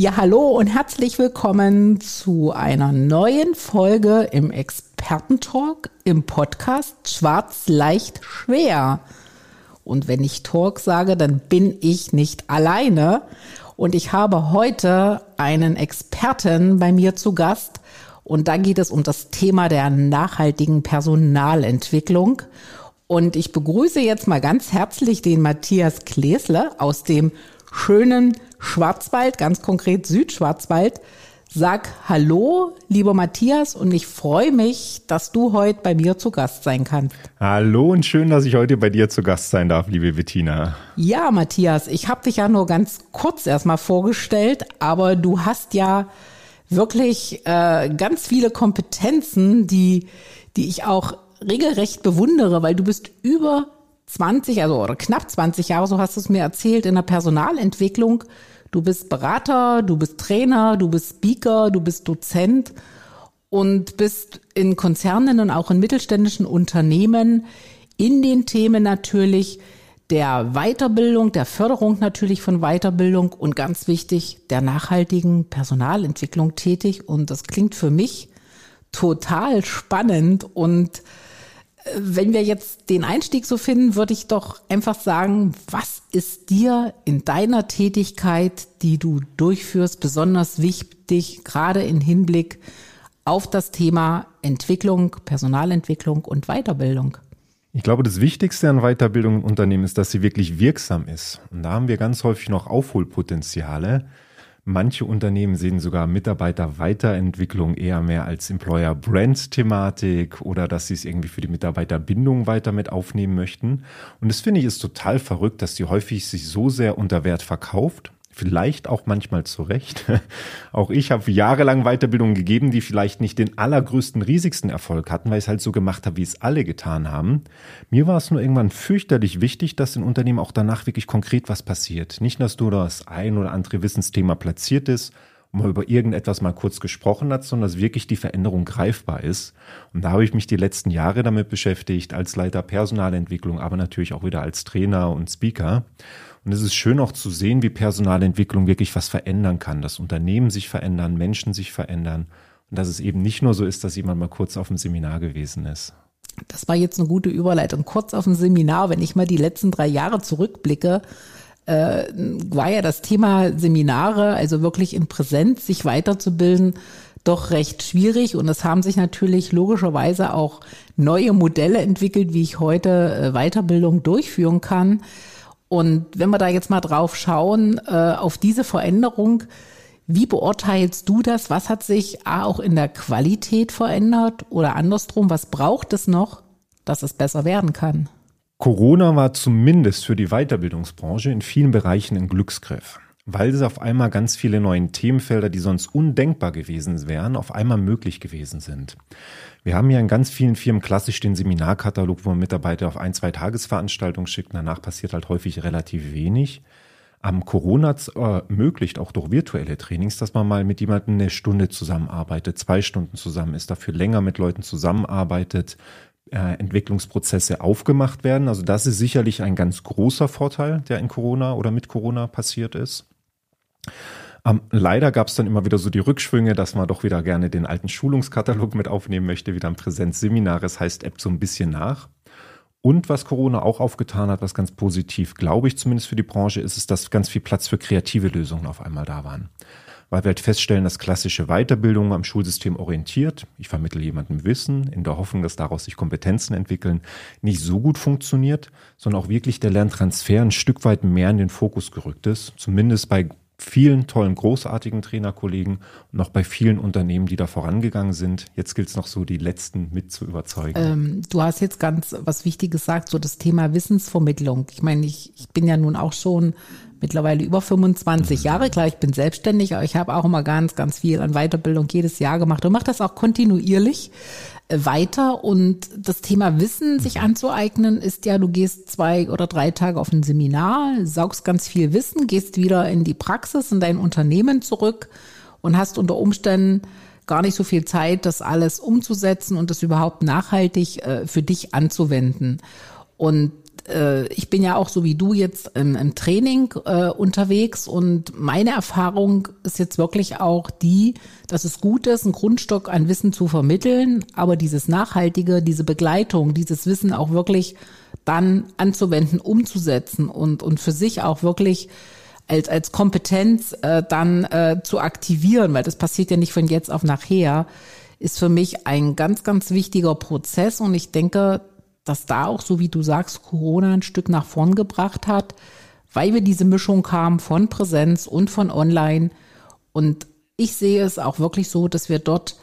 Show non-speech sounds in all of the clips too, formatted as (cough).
Ja, hallo und herzlich willkommen zu einer neuen Folge im Expertentalk im Podcast Schwarz leicht schwer. Und wenn ich Talk sage, dann bin ich nicht alleine. Und ich habe heute einen Experten bei mir zu Gast. Und da geht es um das Thema der nachhaltigen Personalentwicklung. Und ich begrüße jetzt mal ganz herzlich den Matthias Klesle aus dem schönen Schwarzwald, ganz konkret Südschwarzwald. Sag Hallo, lieber Matthias, und ich freue mich, dass du heute bei mir zu Gast sein kannst. Hallo und schön, dass ich heute bei dir zu Gast sein darf, liebe Bettina. Ja, Matthias, ich habe dich ja nur ganz kurz erstmal vorgestellt, aber du hast ja wirklich äh, ganz viele Kompetenzen, die, die ich auch regelrecht bewundere, weil du bist über 20, also oder knapp 20 Jahre, so hast du es mir erzählt, in der Personalentwicklung. Du bist Berater, du bist Trainer, du bist Speaker, du bist Dozent und bist in Konzernen und auch in mittelständischen Unternehmen in den Themen natürlich der Weiterbildung, der Förderung natürlich von Weiterbildung und ganz wichtig der nachhaltigen Personalentwicklung tätig. Und das klingt für mich total spannend und wenn wir jetzt den Einstieg so finden, würde ich doch einfach sagen, was ist dir in deiner Tätigkeit, die du durchführst, besonders wichtig, gerade im Hinblick auf das Thema Entwicklung, Personalentwicklung und Weiterbildung? Ich glaube, das Wichtigste an Weiterbildung im Unternehmen ist, dass sie wirklich wirksam ist. Und da haben wir ganz häufig noch Aufholpotenziale. Manche Unternehmen sehen sogar Mitarbeiterweiterentwicklung eher mehr als Employer-Brand-Thematik oder dass sie es irgendwie für die Mitarbeiterbindung weiter mit aufnehmen möchten. Und das finde ich ist total verrückt, dass die häufig sich so sehr unter Wert verkauft vielleicht auch manchmal zu Recht. (laughs) Auch ich habe jahrelang Weiterbildungen gegeben, die vielleicht nicht den allergrößten, riesigsten Erfolg hatten, weil ich es halt so gemacht habe, wie es alle getan haben. Mir war es nur irgendwann fürchterlich wichtig, dass in Unternehmen auch danach wirklich konkret was passiert. Nicht, dass nur das ein oder andere Wissensthema platziert ist und man über irgendetwas mal kurz gesprochen hat, sondern dass wirklich die Veränderung greifbar ist. Und da habe ich mich die letzten Jahre damit beschäftigt, als Leiter Personalentwicklung, aber natürlich auch wieder als Trainer und Speaker. Und es ist schön auch zu sehen, wie Personalentwicklung wirklich was verändern kann, dass Unternehmen sich verändern, Menschen sich verändern und dass es eben nicht nur so ist, dass jemand mal kurz auf dem Seminar gewesen ist. Das war jetzt eine gute Überleitung. Kurz auf dem Seminar, wenn ich mal die letzten drei Jahre zurückblicke, äh, war ja das Thema Seminare, also wirklich in Präsenz sich weiterzubilden, doch recht schwierig. Und es haben sich natürlich logischerweise auch neue Modelle entwickelt, wie ich heute äh, Weiterbildung durchführen kann. Und wenn wir da jetzt mal drauf schauen, äh, auf diese Veränderung, wie beurteilst du das? Was hat sich A, auch in der Qualität verändert oder andersrum, was braucht es noch, dass es besser werden kann? Corona war zumindest für die Weiterbildungsbranche in vielen Bereichen ein Glücksgriff, weil es auf einmal ganz viele neue Themenfelder, die sonst undenkbar gewesen wären, auf einmal möglich gewesen sind. Wir haben ja in ganz vielen Firmen klassisch den Seminarkatalog, wo man Mitarbeiter auf ein, zwei Tagesveranstaltungen schickt. Danach passiert halt häufig relativ wenig. Am Corona äh, ermöglicht auch durch virtuelle Trainings, dass man mal mit jemandem eine Stunde zusammenarbeitet, zwei Stunden zusammen ist, dafür länger mit Leuten zusammenarbeitet, äh, Entwicklungsprozesse aufgemacht werden. Also das ist sicherlich ein ganz großer Vorteil, der in Corona oder mit Corona passiert ist. Ähm, leider gab es dann immer wieder so die Rückschwünge, dass man doch wieder gerne den alten Schulungskatalog mit aufnehmen möchte, wieder ein Präsenzseminar. Das heißt, App so ein bisschen nach. Und was Corona auch aufgetan hat, was ganz positiv, glaube ich zumindest für die Branche, ist es, dass ganz viel Platz für kreative Lösungen auf einmal da waren. Weil wir halt feststellen, dass klassische Weiterbildung am Schulsystem orientiert, ich vermittle jemandem Wissen in der Hoffnung, dass daraus sich Kompetenzen entwickeln, nicht so gut funktioniert, sondern auch wirklich der Lerntransfer ein Stück weit mehr in den Fokus gerückt ist. Zumindest bei vielen tollen, großartigen Trainerkollegen und auch bei vielen Unternehmen, die da vorangegangen sind. Jetzt gilt es noch so, die letzten mit zu überzeugen. Ähm, du hast jetzt ganz was Wichtiges gesagt, so das Thema Wissensvermittlung. Ich meine, ich, ich bin ja nun auch schon mittlerweile über 25 Jahre. Klar, ich bin selbstständig, aber ich habe auch immer ganz, ganz viel an Weiterbildung jedes Jahr gemacht und mache das auch kontinuierlich weiter. Und das Thema Wissen sich anzueignen ist ja, du gehst zwei oder drei Tage auf ein Seminar, saugst ganz viel Wissen, gehst wieder in die Praxis, in dein Unternehmen zurück und hast unter Umständen gar nicht so viel Zeit, das alles umzusetzen und das überhaupt nachhaltig äh, für dich anzuwenden. Und äh, ich bin ja auch so wie du jetzt im, im Training äh, unterwegs und meine Erfahrung ist jetzt wirklich auch die, dass es gut ist, einen Grundstock an Wissen zu vermitteln, aber dieses Nachhaltige, diese Begleitung, dieses Wissen auch wirklich dann anzuwenden, umzusetzen und, und für sich auch wirklich als, als Kompetenz äh, dann äh, zu aktivieren, weil das passiert ja nicht von jetzt auf nachher, ist für mich ein ganz, ganz wichtiger Prozess und ich denke, dass da auch, so wie du sagst, Corona ein Stück nach vorn gebracht hat, weil wir diese Mischung haben von Präsenz und von Online. Und ich sehe es auch wirklich so, dass wir dort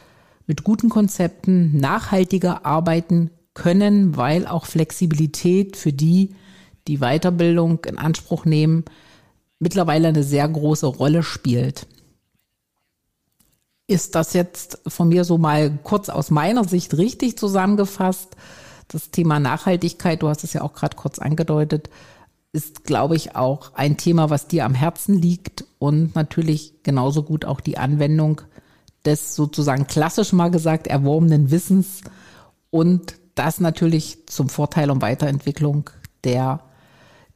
mit guten Konzepten nachhaltiger arbeiten können, weil auch Flexibilität für die, die Weiterbildung in Anspruch nehmen, mittlerweile eine sehr große Rolle spielt. Ist das jetzt von mir so mal kurz aus meiner Sicht richtig zusammengefasst? Das Thema Nachhaltigkeit, du hast es ja auch gerade kurz angedeutet, ist, glaube ich, auch ein Thema, was dir am Herzen liegt und natürlich genauso gut auch die Anwendung des sozusagen klassisch mal gesagt erworbenen Wissens und das natürlich zum Vorteil und Weiterentwicklung der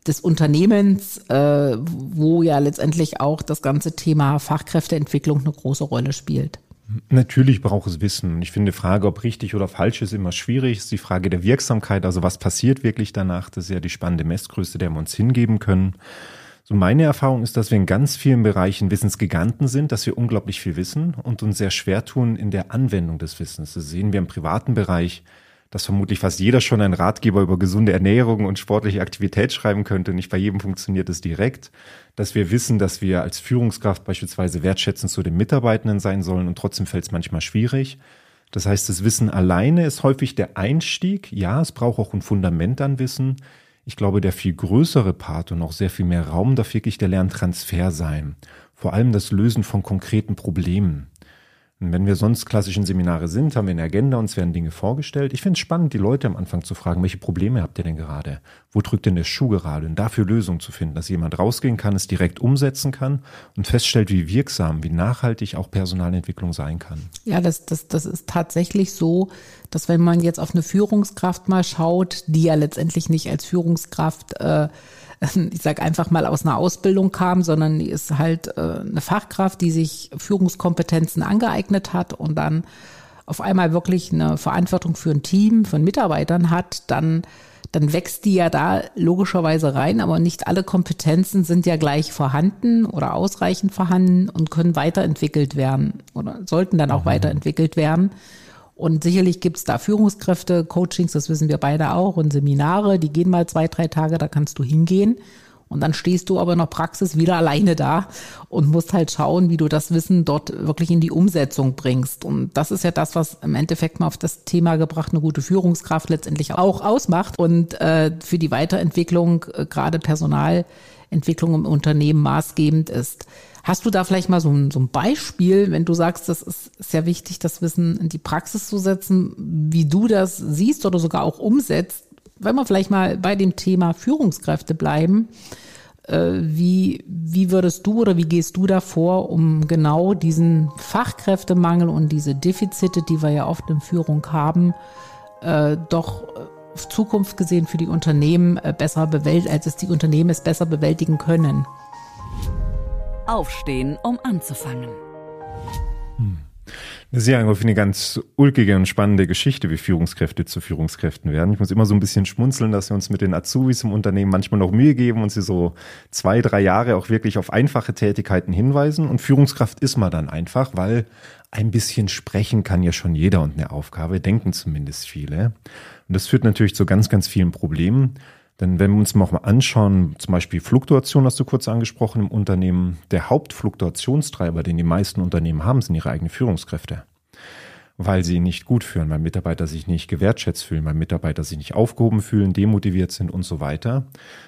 des Unternehmens, äh, wo ja letztendlich auch das ganze Thema Fachkräfteentwicklung eine große Rolle spielt. Natürlich braucht es Wissen. Ich finde, die Frage, ob richtig oder falsch ist, immer schwierig. Es ist die Frage der Wirksamkeit. Also was passiert wirklich danach? Das ist ja die spannende Messgröße, der wir uns hingeben können. So meine Erfahrung ist, dass wir in ganz vielen Bereichen Wissensgiganten sind, dass wir unglaublich viel wissen und uns sehr schwer tun in der Anwendung des Wissens. Das sehen wir im privaten Bereich, dass vermutlich fast jeder schon einen Ratgeber über gesunde Ernährung und sportliche Aktivität schreiben könnte. Nicht bei jedem funktioniert es direkt. Dass wir wissen, dass wir als Führungskraft beispielsweise wertschätzend zu den Mitarbeitenden sein sollen und trotzdem fällt es manchmal schwierig. Das heißt, das Wissen alleine ist häufig der Einstieg. Ja, es braucht auch ein Fundament an Wissen. Ich glaube, der viel größere Part und auch sehr viel mehr Raum darf wirklich der Lerntransfer sein. Vor allem das Lösen von konkreten Problemen. Und wenn wir sonst klassischen Seminare sind, haben wir eine Agenda, uns werden Dinge vorgestellt. Ich finde es spannend, die Leute am Anfang zu fragen, welche Probleme habt ihr denn gerade? Wo drückt denn der Schuh gerade? Und dafür Lösungen zu finden, dass jemand rausgehen kann, es direkt umsetzen kann und feststellt, wie wirksam, wie nachhaltig auch Personalentwicklung sein kann. Ja, das, das, das ist tatsächlich so, dass wenn man jetzt auf eine Führungskraft mal schaut, die ja letztendlich nicht als Führungskraft äh, (laughs) ich sage einfach mal aus einer Ausbildung kam, sondern die ist halt äh, eine Fachkraft, die sich Führungskompetenzen angeeignet hat und dann auf einmal wirklich eine Verantwortung für ein Team von Mitarbeitern hat, dann dann wächst die ja da logischerweise rein, aber nicht alle Kompetenzen sind ja gleich vorhanden oder ausreichend vorhanden und können weiterentwickelt werden oder sollten dann auch mhm. weiterentwickelt werden. Und sicherlich gibt's da Führungskräfte, Coachings, das wissen wir beide auch, und Seminare, die gehen mal zwei, drei Tage, da kannst du hingehen. Und dann stehst du aber in der Praxis wieder alleine da und musst halt schauen, wie du das Wissen dort wirklich in die Umsetzung bringst. Und das ist ja das, was im Endeffekt mal auf das Thema gebracht eine gute Führungskraft letztendlich auch ausmacht und äh, für die Weiterentwicklung, äh, gerade Personalentwicklung im Unternehmen maßgebend ist. Hast du da vielleicht mal so ein, so ein Beispiel, wenn du sagst, das ist sehr wichtig, das Wissen in die Praxis zu setzen, wie du das siehst oder sogar auch umsetzt? Wenn wir vielleicht mal bei dem Thema Führungskräfte bleiben, äh, wie, wie würdest du oder wie gehst du da vor, um genau diesen Fachkräftemangel und diese Defizite, die wir ja oft in Führung haben, äh, doch auf Zukunft gesehen für die Unternehmen äh, besser bewältigen, als es die Unternehmen es besser bewältigen können? Aufstehen, um anzufangen. Hm. Das ist ja irgendwie eine ganz ulkige und spannende Geschichte, wie Führungskräfte zu Führungskräften werden. Ich muss immer so ein bisschen schmunzeln, dass wir uns mit den Azubis im Unternehmen manchmal noch Mühe geben und sie so zwei, drei Jahre auch wirklich auf einfache Tätigkeiten hinweisen. Und Führungskraft ist man dann einfach, weil ein bisschen sprechen kann ja schon jeder und eine Aufgabe, denken zumindest viele. Und das führt natürlich zu ganz, ganz vielen Problemen. Denn wenn wir uns mal anschauen, zum Beispiel Fluktuation hast du kurz angesprochen im Unternehmen, der Hauptfluktuationstreiber, den die meisten Unternehmen haben, sind ihre eigenen Führungskräfte. weil sie nicht gut führen, weil Mitarbeiter sich nicht gewertschätzt fühlen, weil Mitarbeiter sich nicht aufgehoben fühlen, demotiviert sind und so weiter.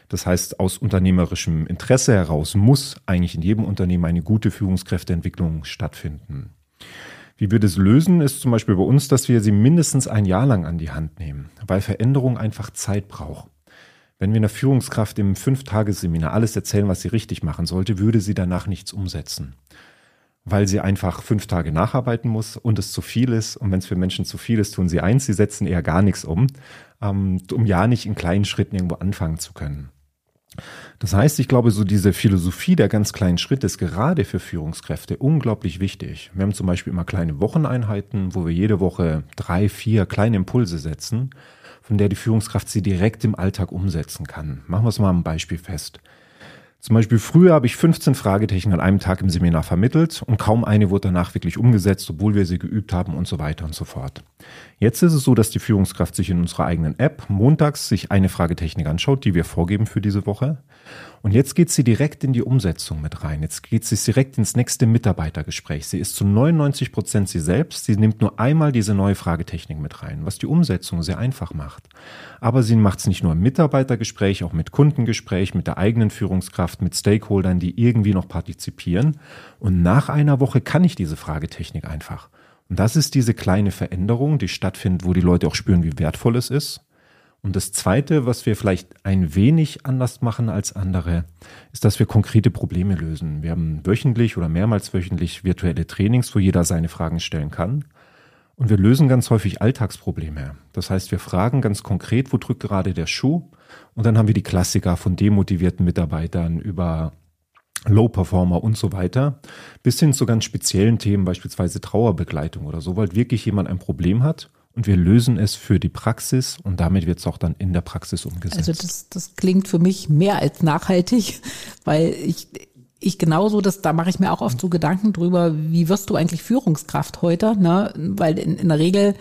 Das heißt, aus unternehmerischem Interesse heraus muss eigentlich in jedem Unternehmen eine gute Führungskräfteentwicklung stattfinden. Wie wir das lösen, ist zum Beispiel bei uns, dass wir sie mindestens ein Jahr lang an die Hand nehmen, weil Veränderung einfach Zeit braucht. Wenn wir einer Führungskraft im Fünf-Tages-Seminar alles erzählen, was sie richtig machen sollte, würde sie danach nichts umsetzen weil sie einfach fünf Tage nacharbeiten muss und es zu viel ist. Und wenn es für Menschen zu viel ist, tun sie eins, sie setzen eher gar nichts um, ähm, um ja nicht in kleinen Schritten irgendwo anfangen zu können. Das heißt, ich glaube, so diese Philosophie der ganz kleinen Schritte ist gerade für Führungskräfte unglaublich wichtig. Wir haben zum Beispiel immer kleine Wocheneinheiten, wo wir jede Woche drei, vier kleine Impulse setzen, von der die Führungskraft sie direkt im Alltag umsetzen kann. Machen wir es mal am Beispiel fest. Zum Beispiel früher habe ich 15 Fragetechniken an einem Tag im Seminar vermittelt und kaum eine wurde danach wirklich umgesetzt, obwohl wir sie geübt haben und so weiter und so fort. Jetzt ist es so, dass die Führungskraft sich in unserer eigenen App montags sich eine Fragetechnik anschaut, die wir vorgeben für diese Woche. Und jetzt geht sie direkt in die Umsetzung mit rein. Jetzt geht sie direkt ins nächste Mitarbeitergespräch. Sie ist zu 99 Prozent sie selbst. Sie nimmt nur einmal diese neue Fragetechnik mit rein, was die Umsetzung sehr einfach macht. Aber sie macht es nicht nur im Mitarbeitergespräch, auch mit Kundengespräch, mit der eigenen Führungskraft, mit Stakeholdern, die irgendwie noch partizipieren. Und nach einer Woche kann ich diese Fragetechnik einfach. Und das ist diese kleine Veränderung, die stattfindet, wo die Leute auch spüren, wie wertvoll es ist. Und das Zweite, was wir vielleicht ein wenig anders machen als andere, ist, dass wir konkrete Probleme lösen. Wir haben wöchentlich oder mehrmals wöchentlich virtuelle Trainings, wo jeder seine Fragen stellen kann. Und wir lösen ganz häufig Alltagsprobleme. Das heißt, wir fragen ganz konkret, wo drückt gerade der Schuh? Und dann haben wir die Klassiker von demotivierten Mitarbeitern über Low-Performer und so weiter, bis hin zu ganz speziellen Themen, beispielsweise Trauerbegleitung oder so, weil wirklich jemand ein Problem hat und wir lösen es für die Praxis und damit wird es auch dann in der Praxis umgesetzt. Also das, das klingt für mich mehr als nachhaltig, (laughs) weil ich, ich genauso, das, da mache ich mir auch oft so Gedanken drüber, wie wirst du eigentlich Führungskraft heute? Ne? Weil in, in der Regel,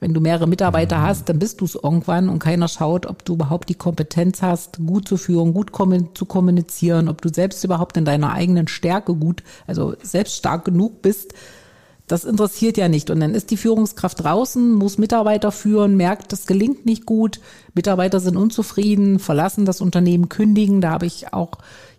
wenn du mehrere Mitarbeiter mhm. hast, dann bist du es irgendwann und keiner schaut, ob du überhaupt die Kompetenz hast, gut zu führen, gut zu kommunizieren, ob du selbst überhaupt in deiner eigenen Stärke gut, also selbst stark genug bist, das interessiert ja nicht. Und dann ist die Führungskraft draußen, muss Mitarbeiter führen, merkt, das gelingt nicht gut. Mitarbeiter sind unzufrieden, verlassen das Unternehmen, kündigen. Da habe ich auch,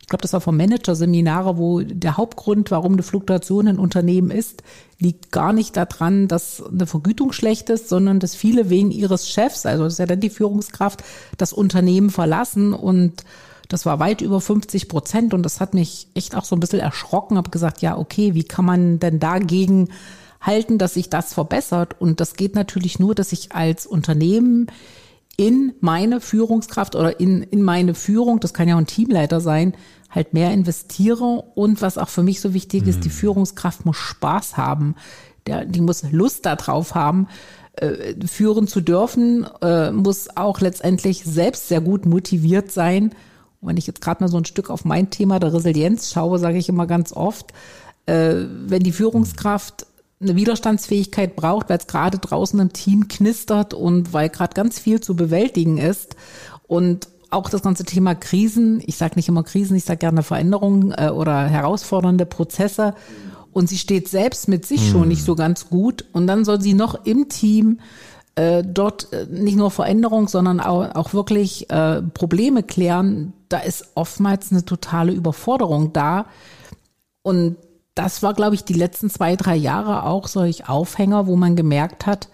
ich glaube, das war vom Manager-Seminare, wo der Hauptgrund, warum eine Fluktuation in Unternehmen ist, liegt gar nicht daran, dass eine Vergütung schlecht ist, sondern dass viele wegen ihres Chefs, also das ist ja dann die Führungskraft, das Unternehmen verlassen und das war weit über 50 Prozent und das hat mich echt auch so ein bisschen erschrocken. Habe gesagt, ja, okay, wie kann man denn dagegen halten, dass sich das verbessert? Und das geht natürlich nur, dass ich als Unternehmen in meine Führungskraft oder in, in meine Führung, das kann ja auch ein Teamleiter sein, halt mehr investiere. Und was auch für mich so wichtig ist, die mhm. Führungskraft muss Spaß haben. Der, die muss Lust darauf haben, äh, führen zu dürfen, äh, muss auch letztendlich selbst sehr gut motiviert sein und wenn ich jetzt gerade mal so ein Stück auf mein Thema der Resilienz schaue, sage ich immer ganz oft, äh, wenn die Führungskraft eine Widerstandsfähigkeit braucht, weil es gerade draußen im Team knistert und weil gerade ganz viel zu bewältigen ist und auch das ganze Thema Krisen, ich sage nicht immer Krisen, ich sage gerne Veränderungen äh, oder herausfordernde Prozesse und sie steht selbst mit sich mhm. schon nicht so ganz gut und dann soll sie noch im Team äh, dort äh, nicht nur Veränderung, sondern auch, auch wirklich äh, Probleme klären, da ist oftmals eine totale Überforderung da. Und das war, glaube ich, die letzten zwei, drei Jahre auch solch Aufhänger, wo man gemerkt hat,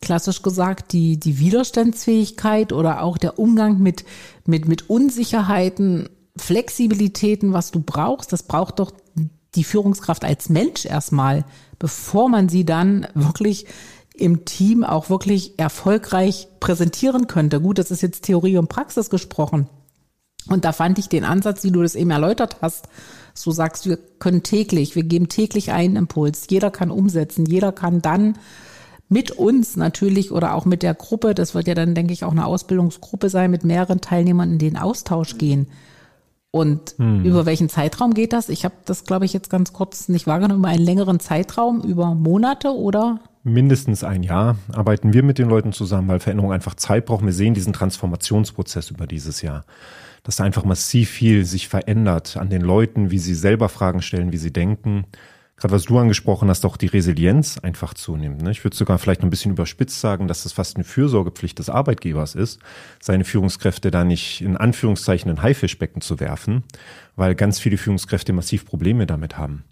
klassisch gesagt, die, die Widerstandsfähigkeit oder auch der Umgang mit, mit, mit Unsicherheiten, Flexibilitäten, was du brauchst, das braucht doch die Führungskraft als Mensch erstmal, bevor man sie dann wirklich im Team auch wirklich erfolgreich präsentieren könnte. Gut, das ist jetzt Theorie und Praxis gesprochen. Und da fand ich den Ansatz, wie du das eben erläutert hast, so sagst wir können täglich, wir geben täglich einen Impuls. Jeder kann umsetzen, jeder kann dann mit uns natürlich oder auch mit der Gruppe, das wird ja dann, denke ich, auch eine Ausbildungsgruppe sein, mit mehreren Teilnehmern in den Austausch gehen. Und hm. über welchen Zeitraum geht das? Ich habe das, glaube ich, jetzt ganz kurz nicht wahrgenommen. Über einen längeren Zeitraum, über Monate oder? Mindestens ein Jahr arbeiten wir mit den Leuten zusammen, weil Veränderung einfach Zeit braucht. Wir sehen diesen Transformationsprozess über dieses Jahr dass da einfach massiv viel sich verändert an den Leuten, wie sie selber Fragen stellen, wie sie denken. gerade was du angesprochen hast, auch die Resilienz einfach zunimmt. Ne? Ich würde sogar vielleicht ein bisschen überspitzt sagen, dass das fast eine Fürsorgepflicht des Arbeitgebers ist, seine Führungskräfte da nicht in Anführungszeichen in Haifischbecken zu werfen, weil ganz viele Führungskräfte massiv Probleme damit haben.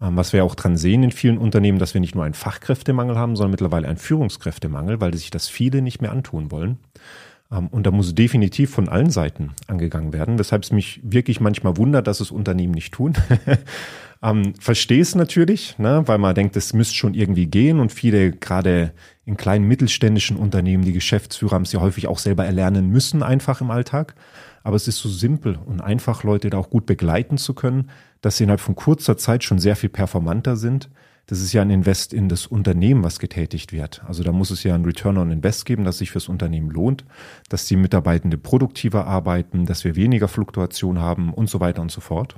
Ähm, was wir auch dran sehen in vielen Unternehmen, dass wir nicht nur einen Fachkräftemangel haben, sondern mittlerweile einen Führungskräftemangel, weil sich das viele nicht mehr antun wollen. Ähm, und da muss definitiv von allen Seiten angegangen werden, weshalb es mich wirklich manchmal wundert, dass es Unternehmen nicht tun. (laughs) Ähm, Verstehe es natürlich, ne, weil man denkt, es müsste schon irgendwie gehen und viele gerade in kleinen mittelständischen Unternehmen, die Geschäftsführer haben es ja häufig auch selber erlernen müssen, einfach im Alltag. Aber es ist so simpel und einfach, Leute da auch gut begleiten zu können, dass sie innerhalb von kurzer Zeit schon sehr viel performanter sind. Das ist ja ein Invest in das Unternehmen, was getätigt wird. Also da muss es ja ein Return on Invest geben, das sich fürs Unternehmen lohnt, dass die Mitarbeitende produktiver arbeiten, dass wir weniger Fluktuation haben und so weiter und so fort.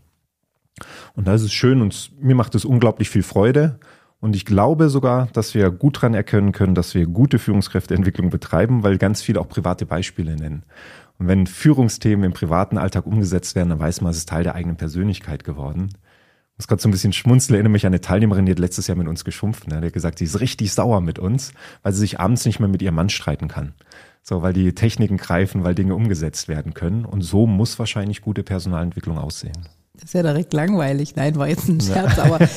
Und da ist es schön und mir macht es unglaublich viel Freude. Und ich glaube sogar, dass wir gut dran erkennen können, dass wir gute Führungskräfteentwicklung betreiben, weil ganz viele auch private Beispiele nennen. Und wenn Führungsthemen im privaten Alltag umgesetzt werden, dann weiß man, es ist Teil der eigenen Persönlichkeit geworden. Muss gerade so ein bisschen schmunzeln, erinnere mich an eine Teilnehmerin, die hat letztes Jahr mit uns geschumpft. Ne? Die hat gesagt, sie ist richtig sauer mit uns, weil sie sich abends nicht mehr mit ihrem Mann streiten kann. So, weil die Techniken greifen, weil Dinge umgesetzt werden können. Und so muss wahrscheinlich gute Personalentwicklung aussehen. Das ist ja direkt langweilig. Nein, war jetzt ein Scherz, aber ich,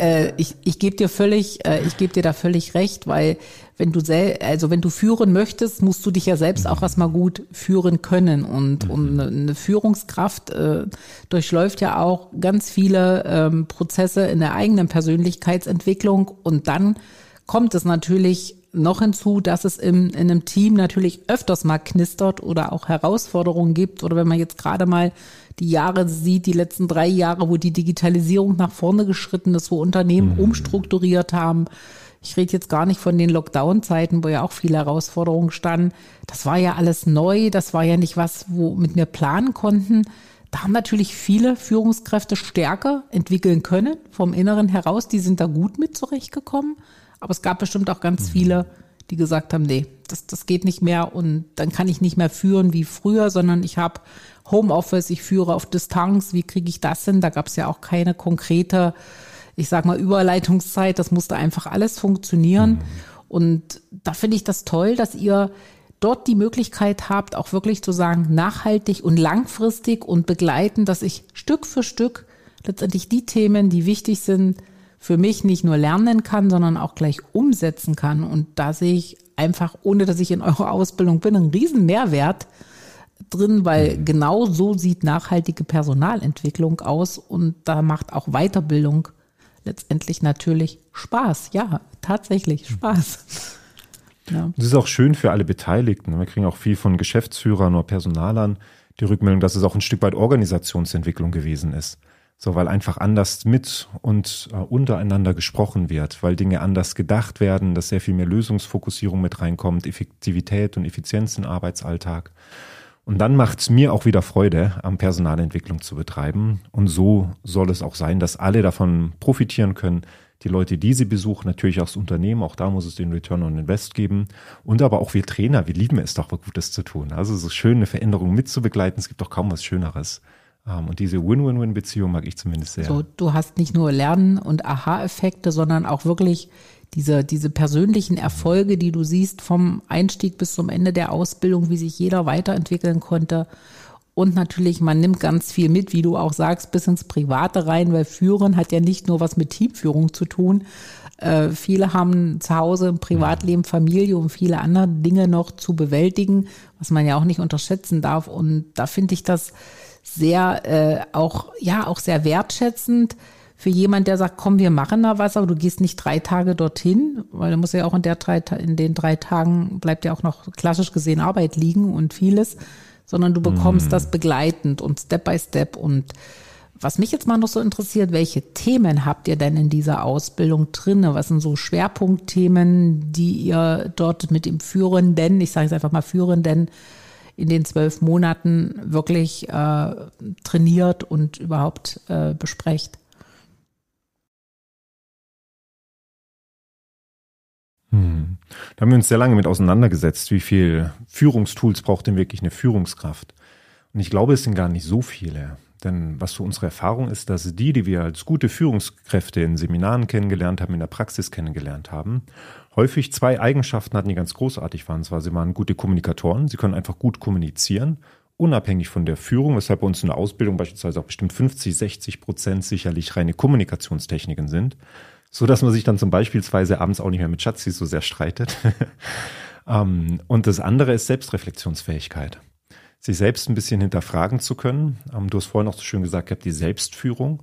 äh, ich, ich gebe dir völlig, äh, ich gebe dir da völlig recht, weil wenn du sel also wenn du führen möchtest, musst du dich ja selbst auch erstmal gut führen können und, mhm. und eine Führungskraft äh, durchläuft ja auch ganz viele ähm, Prozesse in der eigenen Persönlichkeitsentwicklung und dann kommt es natürlich noch hinzu, dass es im, in einem Team natürlich öfters mal knistert oder auch Herausforderungen gibt oder wenn man jetzt gerade mal die Jahre sieht, die letzten drei Jahre, wo die Digitalisierung nach vorne geschritten ist, wo Unternehmen mhm. umstrukturiert haben. Ich rede jetzt gar nicht von den Lockdown-Zeiten, wo ja auch viele Herausforderungen standen. Das war ja alles neu, das war ja nicht was, womit wir planen konnten. Da haben natürlich viele Führungskräfte Stärke entwickeln können, vom Inneren heraus. Die sind da gut mit zurechtgekommen. Aber es gab bestimmt auch ganz mhm. viele, die gesagt haben, nee, das, das geht nicht mehr und dann kann ich nicht mehr führen wie früher, sondern ich habe Homeoffice, ich führe auf Distanz, wie kriege ich das hin? Da gab es ja auch keine konkrete, ich sag mal, Überleitungszeit, das musste einfach alles funktionieren. Mhm. Und da finde ich das toll, dass ihr dort die Möglichkeit habt, auch wirklich zu sagen, nachhaltig und langfristig und begleiten, dass ich Stück für Stück letztendlich die Themen, die wichtig sind, für mich nicht nur lernen kann, sondern auch gleich umsetzen kann. Und da sehe ich einfach, ohne dass ich in eurer Ausbildung bin, einen riesen Mehrwert drin, weil mhm. genau so sieht nachhaltige Personalentwicklung aus und da macht auch Weiterbildung letztendlich natürlich Spaß. Ja, tatsächlich mhm. Spaß. Ja. Das ist auch schön für alle Beteiligten. Wir kriegen auch viel von Geschäftsführern oder Personalern die Rückmeldung, dass es auch ein Stück weit Organisationsentwicklung gewesen ist. So, weil einfach anders mit und äh, untereinander gesprochen wird, weil Dinge anders gedacht werden, dass sehr viel mehr Lösungsfokussierung mit reinkommt, Effektivität und Effizienz im Arbeitsalltag. Und dann macht es mir auch wieder Freude, am Personalentwicklung zu betreiben. Und so soll es auch sein, dass alle davon profitieren können. Die Leute, die sie besuchen, natürlich auch das Unternehmen, auch da muss es den Return on Invest geben. Und aber auch wir Trainer, wir lieben es doch, Gutes zu tun. Also so schön eine Veränderung mitzubegleiten, es gibt doch kaum was Schöneres. Ähm, und diese Win-Win-Win-Beziehung mag ich zumindest sehr. So, du hast nicht nur Lernen und Aha-Effekte, sondern auch wirklich diese, diese persönlichen Erfolge, die du siehst vom Einstieg bis zum Ende der Ausbildung, wie sich jeder weiterentwickeln konnte. Und natürlich, man nimmt ganz viel mit, wie du auch sagst, bis ins Private rein, weil Führen hat ja nicht nur was mit Teamführung zu tun. Äh, viele haben zu Hause im Privatleben Familie und viele andere Dinge noch zu bewältigen, was man ja auch nicht unterschätzen darf. Und da finde ich das sehr äh, auch ja auch sehr wertschätzend für jemand, der sagt, komm, wir machen da was, aber du gehst nicht drei Tage dorthin, weil du musst ja auch in, der drei, in den drei Tagen bleibt ja auch noch klassisch gesehen Arbeit liegen und vieles, sondern du bekommst mm. das begleitend und Step by Step. Und was mich jetzt mal noch so interessiert, welche Themen habt ihr denn in dieser Ausbildung drinne? Was sind so Schwerpunktthemen, die ihr dort mit dem Führenden, ich sage jetzt einfach mal Führenden, in den zwölf Monaten wirklich äh, trainiert und überhaupt äh, besprecht? Hm. Da haben wir uns sehr lange mit auseinandergesetzt, wie viel Führungstools braucht denn wirklich eine Führungskraft? Und ich glaube, es sind gar nicht so viele. Denn was so unsere Erfahrung ist, dass die, die wir als gute Führungskräfte in Seminaren kennengelernt haben, in der Praxis kennengelernt haben, häufig zwei Eigenschaften hatten, die ganz großartig waren. Zwar, sie waren gute Kommunikatoren, sie können einfach gut kommunizieren, unabhängig von der Führung, weshalb bei uns in der Ausbildung beispielsweise auch bestimmt 50, 60 Prozent sicherlich reine Kommunikationstechniken sind, so dass man sich dann zum beispielsweise abends auch nicht mehr mit Schatzis so sehr streitet. (laughs) Ähm, und das andere ist Selbstreflexionsfähigkeit sich selbst ein bisschen hinterfragen zu können. Ähm, du hast vorhin auch so schön gesagt, gehabt, die Selbstführung,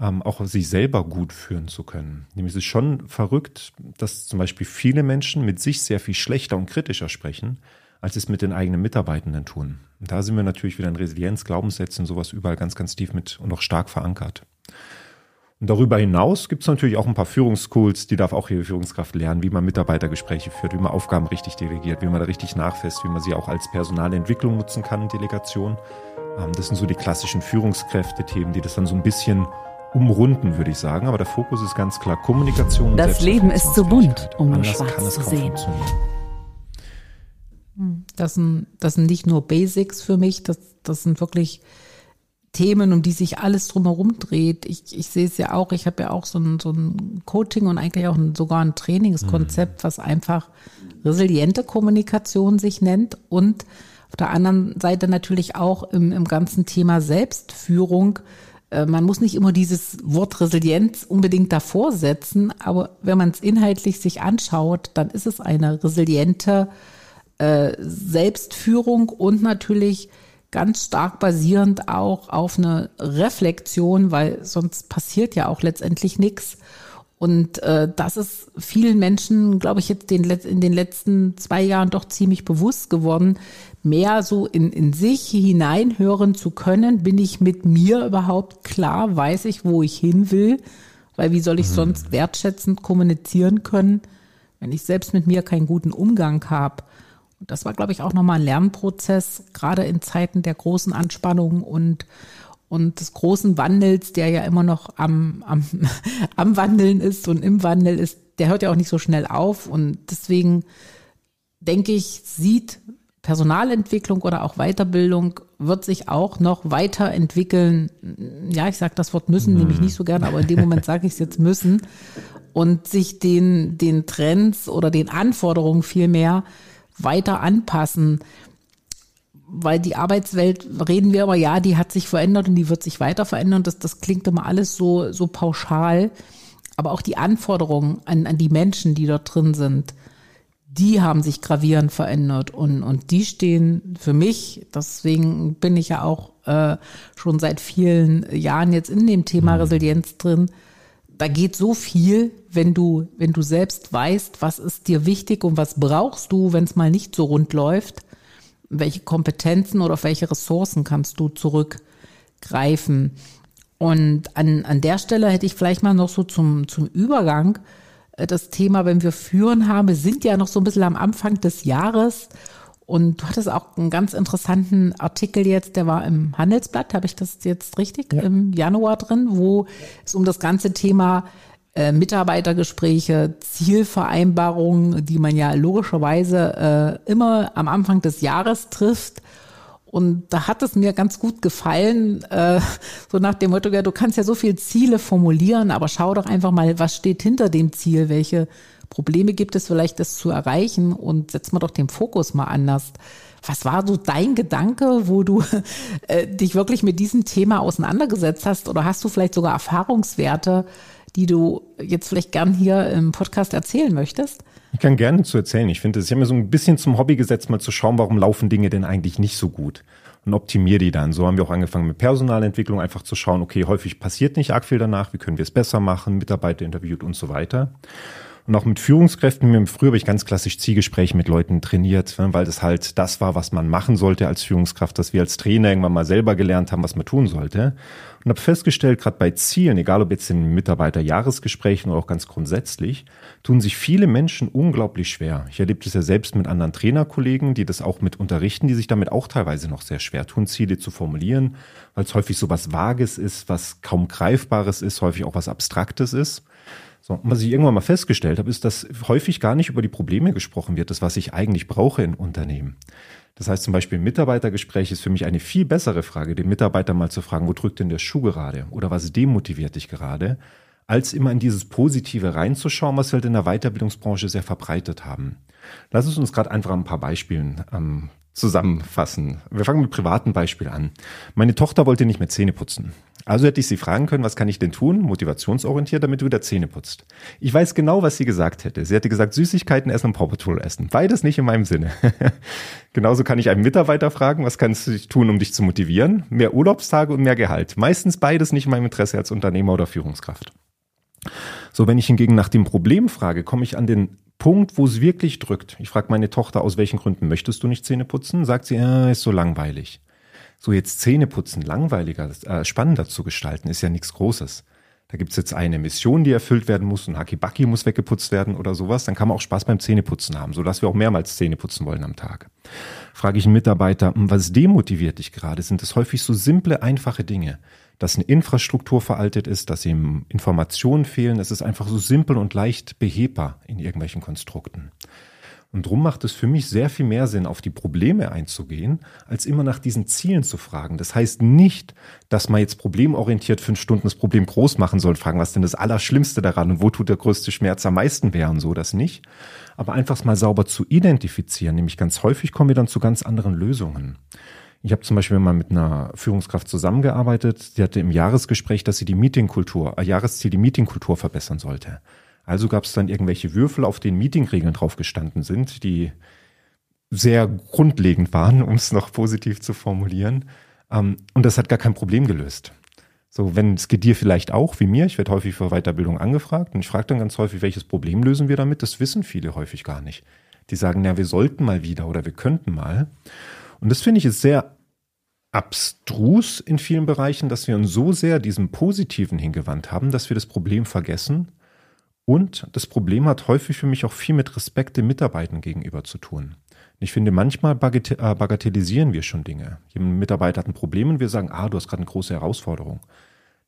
ähm, auch sich selber gut führen zu können. Nämlich es ist schon verrückt, dass zum Beispiel viele Menschen mit sich sehr viel schlechter und kritischer sprechen, als es mit den eigenen Mitarbeitenden tun. Und da sind wir natürlich wieder in Resilienz, Glaubenssätzen, sowas überall ganz, ganz tief mit und auch stark verankert. Und darüber hinaus gibt es natürlich auch ein paar Führungsschools, die darf auch jede Führungskraft lernen, wie man Mitarbeitergespräche führt, wie man Aufgaben richtig delegiert, wie man da richtig nachfasst, wie man sie auch als Personalentwicklung nutzen kann, Delegation. Ähm, das sind so die klassischen Führungskräfte-Themen, die das dann so ein bisschen umrunden, würde ich sagen. Aber der Fokus ist ganz klar Kommunikation. Das Leben ist zu bunt, um nur schwarz zu sehen. Das sind, das sind nicht nur Basics für mich, das, das sind wirklich Themen, um die sich alles drumherum dreht. Ich, ich sehe es ja auch, ich habe ja auch so ein, so ein Coaching und eigentlich auch ein, sogar ein Trainingskonzept, mhm. was einfach resiliente Kommunikation sich nennt und auf der anderen Seite natürlich auch im, im ganzen Thema Selbstführung. Äh, man muss nicht immer dieses Wort Resilienz unbedingt davor setzen, aber wenn man es inhaltlich sich anschaut, dann ist es eine resiliente äh, Selbstführung und natürlich ganz stark basierend auch auf eine Reflexion, weil sonst passiert ja auch letztendlich nichts. Und äh, das ist vielen Menschen, glaube ich, jetzt den, in den letzten zwei Jahren doch ziemlich bewusst geworden, mehr so in, in sich hineinhören zu können. Bin ich mit mir überhaupt klar? Weiß ich, wo ich hin will? Weil wie soll ich mhm. sonst wertschätzend kommunizieren können, wenn ich selbst mit mir keinen guten Umgang habe? Und das war, glaube ich, auch nochmal ein Lernprozess, gerade in Zeiten der großen Anspannung und, und des großen Wandels, der ja immer noch am, am, (laughs) am Wandeln ist und im Wandel ist. Der hört ja auch nicht so schnell auf. Und deswegen denke ich, sieht Personalentwicklung oder auch Weiterbildung wird sich auch noch weiterentwickeln. Ja, ich sage das Wort müssen mhm. nämlich nicht so gern, aber in dem Moment sage ich es jetzt müssen. Und sich den, den Trends oder den Anforderungen vielmehr weiter anpassen. Weil die Arbeitswelt, reden wir aber, ja, die hat sich verändert und die wird sich weiter verändern. Das, das klingt immer alles so, so pauschal. Aber auch die Anforderungen an, an die Menschen, die dort drin sind, die haben sich gravierend verändert und, und die stehen für mich, deswegen bin ich ja auch äh, schon seit vielen Jahren jetzt in dem Thema mhm. Resilienz drin, da geht so viel, wenn du, wenn du selbst weißt, was ist dir wichtig und was brauchst du, wenn es mal nicht so rund läuft. Welche Kompetenzen oder auf welche Ressourcen kannst du zurückgreifen? Und an, an der Stelle hätte ich vielleicht mal noch so zum, zum Übergang äh, das Thema, wenn wir führen haben, wir sind ja noch so ein bisschen am Anfang des Jahres und du hattest auch einen ganz interessanten Artikel jetzt, der war im Handelsblatt, habe ich das jetzt richtig, ja. im Januar drin, wo es um das ganze Thema äh, Mitarbeitergespräche, Zielvereinbarungen, die man ja logischerweise äh, immer am Anfang des Jahres trifft. Und da hat es mir ganz gut gefallen, äh, so nach dem Motto, ja, du kannst ja so viele Ziele formulieren, aber schau doch einfach mal, was steht hinter dem Ziel, welche Probleme gibt es vielleicht, das zu erreichen und setzt man doch den Fokus mal anders. Was war so dein Gedanke, wo du äh, dich wirklich mit diesem Thema auseinandergesetzt hast? Oder hast du vielleicht sogar Erfahrungswerte, die du jetzt vielleicht gern hier im Podcast erzählen möchtest? Ich kann gerne zu erzählen. Ich finde, ich habe mir so ein bisschen zum Hobby gesetzt, mal zu schauen, warum laufen Dinge denn eigentlich nicht so gut und optimiere die dann. So haben wir auch angefangen mit Personalentwicklung, einfach zu schauen, okay, häufig passiert nicht arg viel danach, wie können wir es besser machen, Mitarbeiter interviewt und so weiter. Und auch mit Führungskräften, früher habe ich ganz klassisch Zielgespräche mit Leuten trainiert, ne, weil das halt das war, was man machen sollte als Führungskraft, dass wir als Trainer irgendwann mal selber gelernt haben, was man tun sollte. Und habe festgestellt, gerade bei Zielen, egal ob jetzt in Mitarbeiterjahresgesprächen oder auch ganz grundsätzlich, tun sich viele Menschen unglaublich schwer. Ich erlebe das ja selbst mit anderen Trainerkollegen, die das auch mit unterrichten, die sich damit auch teilweise noch sehr schwer tun, Ziele zu formulieren, weil es häufig so was Vages ist, was kaum Greifbares ist, häufig auch was Abstraktes ist. So, und was ich irgendwann mal festgestellt habe, ist, dass häufig gar nicht über die Probleme gesprochen wird, das, was ich eigentlich brauche in Unternehmen. Das heißt zum Beispiel, Mitarbeitergespräch ist für mich eine viel bessere Frage, den Mitarbeiter mal zu fragen, wo drückt denn der Schuh gerade oder was demotiviert dich gerade, als immer in dieses Positive reinzuschauen, was wir halt in der Weiterbildungsbranche sehr verbreitet haben. Lass es uns gerade einfach ein paar Beispielen ähm, zusammenfassen. Wir fangen mit privaten Beispiel an. Meine Tochter wollte nicht mehr Zähne putzen. Also hätte ich sie fragen können, was kann ich denn tun, motivationsorientiert, damit du wieder Zähne putzt. Ich weiß genau, was sie gesagt hätte. Sie hätte gesagt, Süßigkeiten essen und Paw Patrol essen. Beides nicht in meinem Sinne. (laughs) Genauso kann ich einen Mitarbeiter fragen, was kannst du tun, um dich zu motivieren? Mehr Urlaubstage und mehr Gehalt. Meistens beides nicht in meinem Interesse als Unternehmer oder Führungskraft. So, wenn ich hingegen nach dem Problem frage, komme ich an den Punkt, wo es wirklich drückt. Ich frage meine Tochter, aus welchen Gründen möchtest du nicht Zähne putzen? Sagt sie, äh, ist so langweilig. So jetzt Zähne putzen langweiliger, äh, spannender zu gestalten, ist ja nichts Großes. Da gibt's jetzt eine Mission, die erfüllt werden muss, ein Hakibaki muss weggeputzt werden oder sowas, dann kann man auch Spaß beim Zähneputzen haben, sodass wir auch mehrmals Zähne putzen wollen am Tag. Frage ich einen Mitarbeiter, hm, was demotiviert dich gerade? Sind es häufig so simple, einfache Dinge? Dass eine Infrastruktur veraltet ist, dass ihm Informationen fehlen, es ist einfach so simpel und leicht behebbar in irgendwelchen Konstrukten. Und drum macht es für mich sehr viel mehr Sinn, auf die Probleme einzugehen, als immer nach diesen Zielen zu fragen. Das heißt nicht, dass man jetzt problemorientiert fünf Stunden das Problem groß machen soll, fragen, was denn das Allerschlimmste daran und wo tut der größte Schmerz am meisten wären, so das nicht. Aber einfach mal sauber zu identifizieren, nämlich ganz häufig kommen wir dann zu ganz anderen Lösungen. Ich habe zum Beispiel mal mit einer Führungskraft zusammengearbeitet, die hatte im Jahresgespräch, dass sie die Meetingkultur, äh, Jahresziel die Meetingkultur verbessern sollte. Also gab es dann irgendwelche Würfel, auf denen Meetingregeln drauf gestanden sind, die sehr grundlegend waren, um es noch positiv zu formulieren. Ähm, und das hat gar kein Problem gelöst. So, wenn es geht dir vielleicht auch, wie mir, ich werde häufig für Weiterbildung angefragt und ich frage dann ganz häufig, welches Problem lösen wir damit? Das wissen viele häufig gar nicht. Die sagen, ja, wir sollten mal wieder oder wir könnten mal. Und das finde ich ist sehr abstrus in vielen Bereichen, dass wir uns so sehr diesem Positiven hingewandt haben, dass wir das Problem vergessen und das Problem hat häufig für mich auch viel mit Respekt den Mitarbeitern gegenüber zu tun. Ich finde, manchmal äh, bagatellisieren wir schon Dinge. Ein Mitarbeiter hat ein Problem und wir sagen, ah, du hast gerade eine große Herausforderung.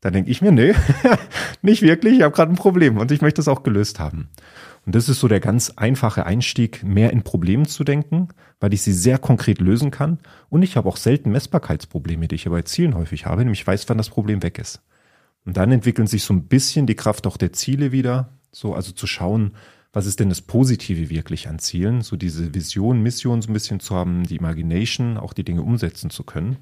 Da denke ich mir, nee, (laughs) nicht wirklich, ich habe gerade ein Problem und ich möchte es auch gelöst haben. Und das ist so der ganz einfache Einstieg, mehr in Problemen zu denken, weil ich sie sehr konkret lösen kann. Und ich habe auch selten Messbarkeitsprobleme, die ich aber bei Zielen häufig habe, nämlich weiß, wann das Problem weg ist. Und dann entwickeln sich so ein bisschen die Kraft auch der Ziele wieder, so, also zu schauen, was ist denn das Positive wirklich an Zielen? So diese Vision, Mission so ein bisschen zu haben, die Imagination, auch die Dinge umsetzen zu können.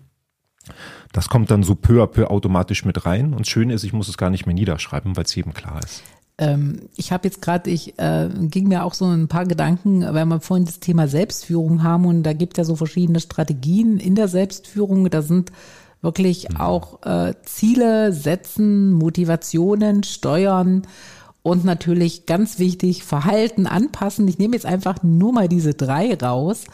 Das kommt dann so peu à peu automatisch mit rein. Und schön ist, ich muss es gar nicht mehr niederschreiben, weil es jedem klar ist. Ähm, ich habe jetzt gerade, ich äh, ging mir auch so ein paar Gedanken, weil wir vorhin das Thema Selbstführung haben und da gibt ja so verschiedene Strategien in der Selbstführung. Da sind wirklich mhm. auch äh, Ziele setzen, Motivationen, Steuern und natürlich ganz wichtig, Verhalten anpassen. Ich nehme jetzt einfach nur mal diese drei raus.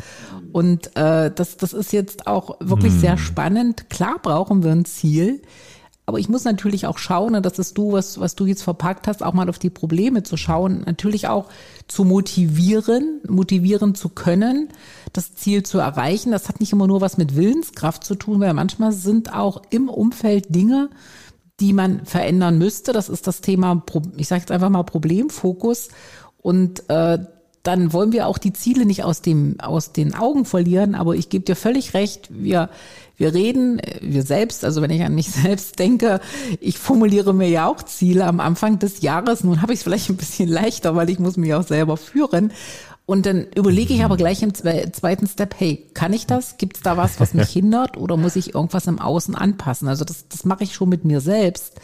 Und äh, das, das ist jetzt auch wirklich hm. sehr spannend. Klar brauchen wir ein Ziel. Aber ich muss natürlich auch schauen, und das ist du, was, was du jetzt verpackt hast, auch mal auf die Probleme zu schauen, natürlich auch zu motivieren, motivieren zu können, das Ziel zu erreichen. Das hat nicht immer nur was mit Willenskraft zu tun, weil manchmal sind auch im Umfeld Dinge, die man verändern müsste. Das ist das Thema, ich sage jetzt einfach mal Problemfokus. Und äh, dann wollen wir auch die Ziele nicht aus dem aus den Augen verlieren. Aber ich gebe dir völlig recht. Wir wir reden, wir selbst, also wenn ich an mich (laughs) selbst denke, ich formuliere mir ja auch Ziele am Anfang des Jahres. Nun habe ich es vielleicht ein bisschen leichter, weil ich muss mich auch selber führen. Und dann überlege ich aber gleich im zweiten Step, hey, kann ich das? Gibt es da was, was mich (laughs) hindert oder muss ich irgendwas im Außen anpassen? Also das, das mache ich schon mit mir selbst.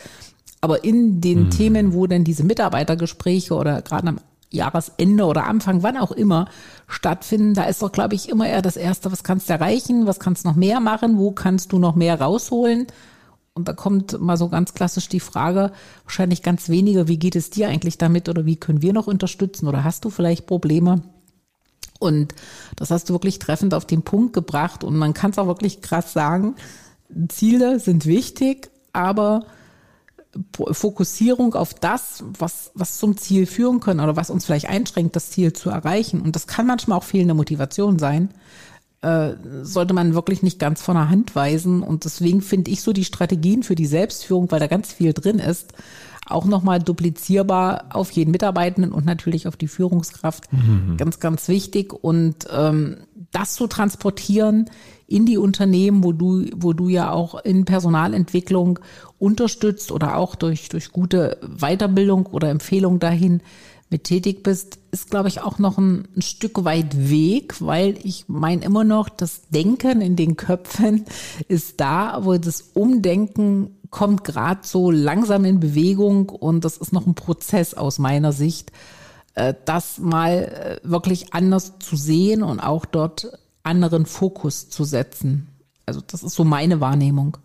Aber in den mhm. Themen, wo dann diese Mitarbeitergespräche oder gerade am Jahresende oder Anfang, wann auch immer stattfinden, da ist doch, glaube ich, immer eher das Erste, was kannst du erreichen, was kannst du noch mehr machen, wo kannst du noch mehr rausholen? Und da kommt mal so ganz klassisch die Frage, wahrscheinlich ganz wenige, wie geht es dir eigentlich damit oder wie können wir noch unterstützen oder hast du vielleicht Probleme? Und das hast du wirklich treffend auf den Punkt gebracht und man kann es auch wirklich krass sagen, Ziele sind wichtig, aber Fokussierung auf das, was, was zum Ziel führen können oder was uns vielleicht einschränkt, das Ziel zu erreichen. Und das kann manchmal auch fehlende Motivation sein, äh, sollte man wirklich nicht ganz von der Hand weisen. Und deswegen finde ich so die Strategien für die Selbstführung, weil da ganz viel drin ist, auch nochmal duplizierbar auf jeden Mitarbeitenden und natürlich auf die Führungskraft. Mhm. Ganz, ganz wichtig. Und ähm, das zu transportieren in die Unternehmen, wo du, wo du ja auch in Personalentwicklung unterstützt oder auch durch, durch gute Weiterbildung oder Empfehlung dahin mit tätig bist, ist, glaube ich, auch noch ein, ein Stück weit Weg, weil ich meine immer noch, das Denken in den Köpfen (laughs) ist da, aber das Umdenken kommt gerade so langsam in Bewegung und das ist noch ein Prozess aus meiner Sicht, äh, das mal äh, wirklich anders zu sehen und auch dort anderen Fokus zu setzen. Also das ist so meine Wahrnehmung.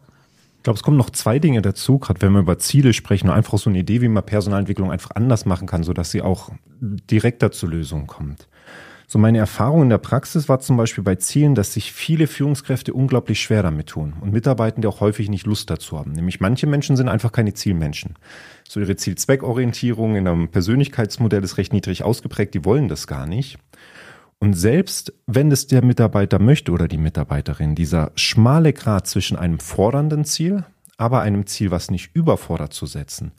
Ich glaube, es kommen noch zwei Dinge dazu, gerade wenn wir über Ziele sprechen, einfach so eine Idee, wie man Personalentwicklung einfach anders machen kann, sodass sie auch direkter zur Lösung kommt. So meine Erfahrung in der Praxis war zum Beispiel bei Zielen, dass sich viele Führungskräfte unglaublich schwer damit tun und Mitarbeitende auch häufig nicht Lust dazu haben. Nämlich manche Menschen sind einfach keine Zielmenschen. So ihre Zielzweckorientierung in einem Persönlichkeitsmodell ist recht niedrig ausgeprägt, die wollen das gar nicht. Und selbst wenn es der Mitarbeiter möchte oder die Mitarbeiterin, dieser schmale Grad zwischen einem fordernden Ziel, aber einem Ziel, was nicht überfordert zu setzen,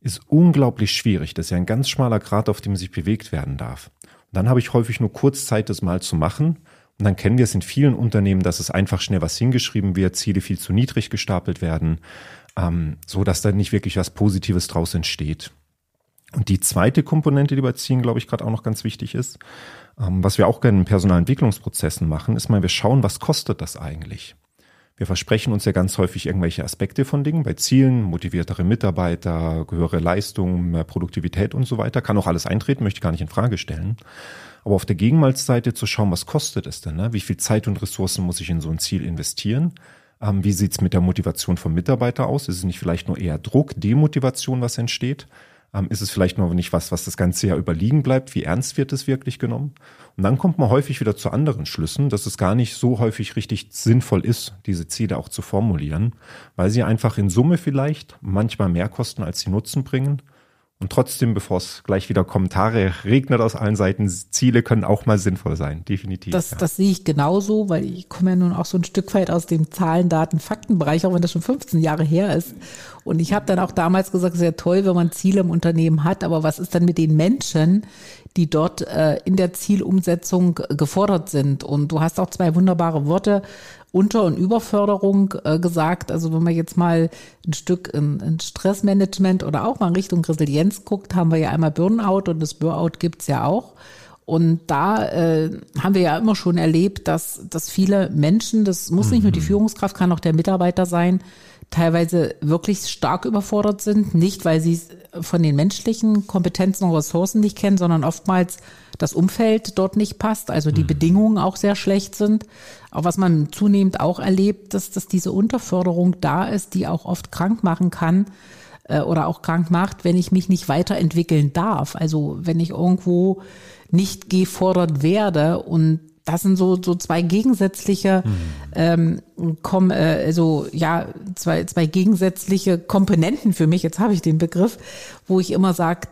ist unglaublich schwierig. Das ist ja ein ganz schmaler Grad, auf dem sich bewegt werden darf. Dann habe ich häufig nur kurz Zeit, das mal zu machen. Und dann kennen wir es in vielen Unternehmen, dass es einfach schnell was hingeschrieben wird, Ziele viel zu niedrig gestapelt werden, ähm, so dass da nicht wirklich was Positives draus entsteht. Und die zweite Komponente, die bei Zielen, glaube ich, gerade auch noch ganz wichtig ist, ähm, was wir auch gerne in Personalentwicklungsprozessen machen, ist mal, wir schauen, was kostet das eigentlich? Wir versprechen uns ja ganz häufig irgendwelche Aspekte von Dingen, bei Zielen, motiviertere Mitarbeiter, höhere Leistung, mehr Produktivität und so weiter. Kann auch alles eintreten, möchte ich gar nicht in Frage stellen. Aber auf der Gegenmalsseite zu schauen, was kostet es denn? Ne? Wie viel Zeit und Ressourcen muss ich in so ein Ziel investieren? Ähm, wie sieht's mit der Motivation vom Mitarbeiter aus? Ist es nicht vielleicht nur eher Druck, Demotivation, was entsteht? Ähm, ist es vielleicht nur nicht was, was das ganze Jahr überliegen bleibt? Wie ernst wird es wirklich genommen? Und dann kommt man häufig wieder zu anderen Schlüssen, dass es gar nicht so häufig richtig sinnvoll ist, diese Ziele auch zu formulieren, weil sie einfach in Summe vielleicht manchmal mehr kosten, als sie Nutzen bringen und trotzdem, bevor es gleich wieder Kommentare regnet aus allen Seiten, Ziele können auch mal sinnvoll sein, definitiv. Das, ja. das sehe ich genauso, weil ich komme ja nun auch so ein Stück weit aus dem Zahlen, Daten, Faktenbereich, auch wenn das schon 15 Jahre her ist. Und ich habe dann auch damals gesagt, sehr toll, wenn man Ziele im Unternehmen hat, aber was ist dann mit den Menschen, die dort äh, in der Zielumsetzung gefordert sind? Und du hast auch zwei wunderbare Worte unter- und Überförderung äh, gesagt. Also wenn man jetzt mal ein Stück in, in, Stressmanagement oder auch mal in Richtung Resilienz guckt, haben wir ja einmal Burnout und das Burnout gibt's ja auch. Und da äh, haben wir ja immer schon erlebt, dass, dass viele Menschen, das muss nicht nur die mhm. Führungskraft, kann auch der Mitarbeiter sein, teilweise wirklich stark überfordert sind. Nicht, weil sie von den menschlichen Kompetenzen und Ressourcen nicht kennen, sondern oftmals das Umfeld dort nicht passt, also die mhm. Bedingungen auch sehr schlecht sind. Aber was man zunehmend auch erlebt, dass, dass diese Unterförderung da ist, die auch oft krank machen kann äh, oder auch krank macht, wenn ich mich nicht weiterentwickeln darf. Also wenn ich irgendwo nicht gefordert werde und das sind so so zwei gegensätzliche mhm. ähm, kom, äh, also ja zwei zwei gegensätzliche Komponenten für mich. Jetzt habe ich den Begriff, wo ich immer sage,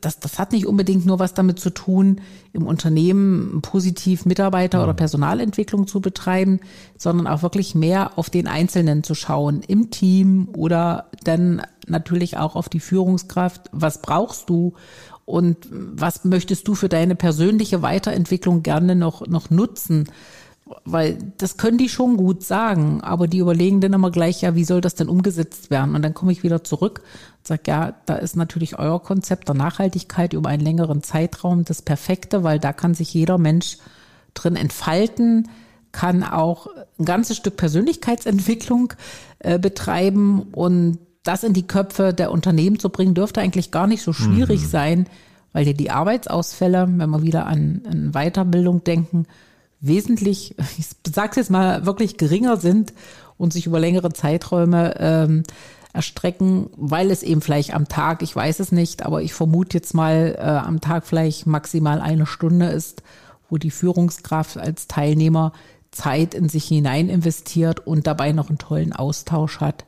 das, das hat nicht unbedingt nur was damit zu tun, im Unternehmen positiv Mitarbeiter- oder Personalentwicklung zu betreiben, sondern auch wirklich mehr auf den Einzelnen zu schauen, im Team oder dann natürlich auch auf die Führungskraft. Was brauchst du? Und was möchtest du für deine persönliche Weiterentwicklung gerne noch, noch nutzen? Weil das können die schon gut sagen, aber die überlegen dann immer gleich, ja, wie soll das denn umgesetzt werden? Und dann komme ich wieder zurück und sage, ja, da ist natürlich euer Konzept der Nachhaltigkeit über einen längeren Zeitraum das Perfekte, weil da kann sich jeder Mensch drin entfalten, kann auch ein ganzes Stück Persönlichkeitsentwicklung äh, betreiben und das in die Köpfe der Unternehmen zu bringen, dürfte eigentlich gar nicht so schwierig mhm. sein, weil dir die Arbeitsausfälle, wenn wir wieder an, an Weiterbildung denken, wesentlich, ich sage jetzt mal, wirklich geringer sind und sich über längere Zeiträume ähm, erstrecken, weil es eben vielleicht am Tag, ich weiß es nicht, aber ich vermute jetzt mal, äh, am Tag vielleicht maximal eine Stunde ist, wo die Führungskraft als Teilnehmer Zeit in sich hinein investiert und dabei noch einen tollen Austausch hat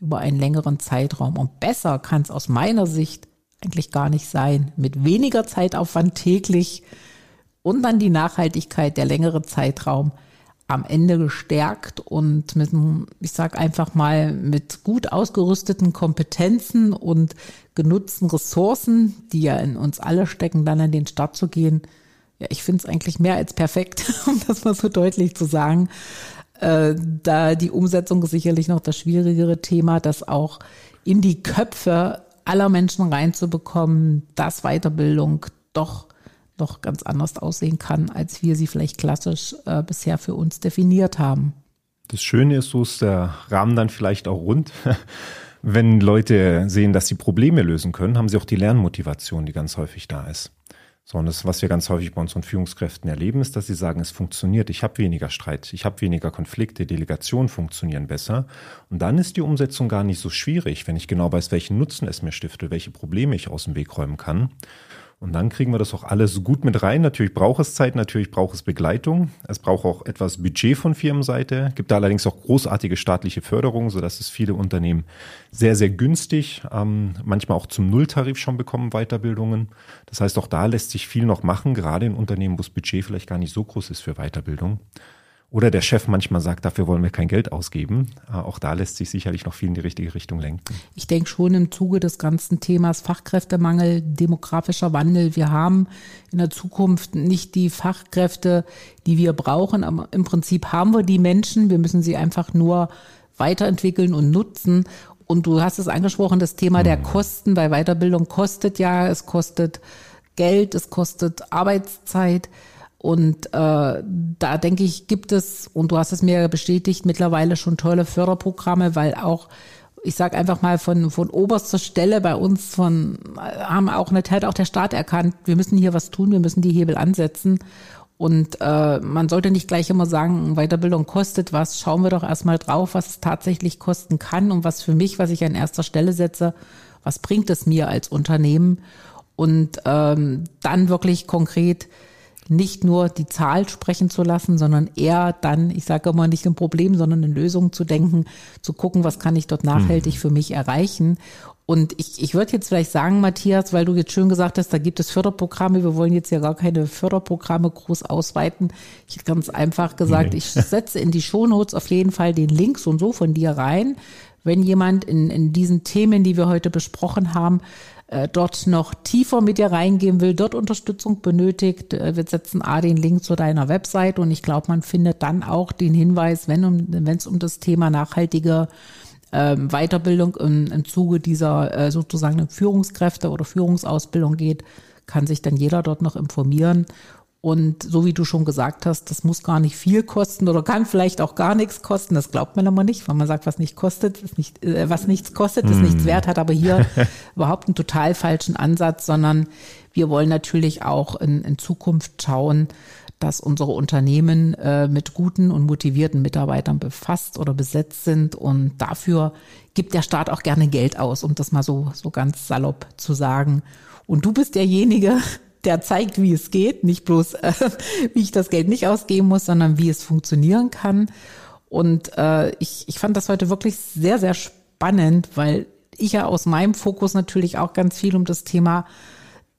über einen längeren Zeitraum. Und besser kann es aus meiner Sicht eigentlich gar nicht sein. Mit weniger Zeitaufwand täglich und dann die Nachhaltigkeit, der längere Zeitraum. am Ende gestärkt und mit, ich sag einfach mal, mit gut ausgerüsteten Kompetenzen und genutzten Ressourcen, die ja in uns alle stecken, dann an den Start zu gehen. Ja, ich finde es eigentlich mehr als perfekt, (laughs) um das mal so deutlich zu sagen. Äh, da die Umsetzung ist sicherlich noch das schwierigere Thema, das auch in die Köpfe aller Menschen reinzubekommen, dass Weiterbildung doch noch ganz anders aussehen kann, als wir sie vielleicht klassisch äh, bisher für uns definiert haben. Das Schöne ist, so ist der Rahmen dann vielleicht auch rund. (laughs) Wenn Leute sehen, dass sie Probleme lösen können, haben sie auch die Lernmotivation, die ganz häufig da ist. So, und das, was wir ganz häufig bei unseren Führungskräften erleben, ist, dass sie sagen, es funktioniert, ich habe weniger Streit, ich habe weniger Konflikte, Delegationen funktionieren besser. Und dann ist die Umsetzung gar nicht so schwierig, wenn ich genau weiß, welchen Nutzen es mir stiftet, welche Probleme ich aus dem Weg räumen kann. Und dann kriegen wir das auch alles gut mit rein. Natürlich braucht es Zeit, natürlich braucht es Begleitung. Es braucht auch etwas Budget von Firmenseite. Gibt da allerdings auch großartige staatliche Förderung, sodass es viele Unternehmen sehr, sehr günstig, ähm, manchmal auch zum Nulltarif schon bekommen, Weiterbildungen. Das heißt, auch da lässt sich viel noch machen, gerade in Unternehmen, wo das Budget vielleicht gar nicht so groß ist für Weiterbildung. Oder der Chef manchmal sagt, dafür wollen wir kein Geld ausgeben. Äh, auch da lässt sich sicherlich noch viel in die richtige Richtung lenken. Ich denke schon im Zuge des ganzen Themas Fachkräftemangel, demografischer Wandel. Wir haben in der Zukunft nicht die Fachkräfte, die wir brauchen. Aber im Prinzip haben wir die Menschen. Wir müssen sie einfach nur weiterentwickeln und nutzen. Und du hast es angesprochen, das Thema der mhm. Kosten. Bei Weiterbildung kostet ja, es kostet Geld, es kostet Arbeitszeit. Und äh, da denke ich, gibt es, und du hast es mir bestätigt, mittlerweile schon tolle Förderprogramme, weil auch, ich sage einfach mal, von, von oberster Stelle bei uns von haben auch eine hat auch der Staat erkannt, wir müssen hier was tun, wir müssen die Hebel ansetzen. Und äh, man sollte nicht gleich immer sagen, Weiterbildung kostet was. Schauen wir doch erstmal drauf, was es tatsächlich kosten kann und was für mich, was ich an erster Stelle setze, was bringt es mir als Unternehmen? Und ähm, dann wirklich konkret nicht nur die Zahl sprechen zu lassen, sondern eher dann, ich sage immer nicht ein Problem, sondern eine Lösung zu denken, zu gucken, was kann ich dort nachhaltig mhm. für mich erreichen. Und ich, ich würde jetzt vielleicht sagen, Matthias, weil du jetzt schön gesagt hast, da gibt es Förderprogramme, wir wollen jetzt ja gar keine Förderprogramme groß ausweiten. Ich hätte ganz einfach gesagt, nee. ich setze in die Shownotes auf jeden Fall den Link so und so von dir rein. Wenn jemand in, in diesen Themen, die wir heute besprochen haben, dort noch tiefer mit dir reingehen will, dort Unterstützung benötigt, äh, wir setzen A den Link zu deiner Website und ich glaube, man findet dann auch den Hinweis, wenn um, es um das Thema nachhaltige ähm, Weiterbildung im, im Zuge dieser äh, sozusagen Führungskräfte oder Führungsausbildung geht, kann sich dann jeder dort noch informieren und so wie du schon gesagt hast, das muss gar nicht viel kosten oder kann vielleicht auch gar nichts kosten. Das glaubt man aber nicht, weil man sagt, was nicht kostet, ist nicht, äh, was nichts kostet, ist mm. nichts wert, hat aber hier (laughs) überhaupt einen total falschen Ansatz, sondern wir wollen natürlich auch in, in Zukunft schauen, dass unsere Unternehmen äh, mit guten und motivierten Mitarbeitern befasst oder besetzt sind. Und dafür gibt der Staat auch gerne Geld aus, um das mal so, so ganz salopp zu sagen. Und du bist derjenige, der zeigt, wie es geht, nicht bloß, äh, (laughs) wie ich das Geld nicht ausgeben muss, sondern wie es funktionieren kann. Und äh, ich, ich fand das heute wirklich sehr, sehr spannend, weil ich ja aus meinem Fokus natürlich auch ganz viel um das Thema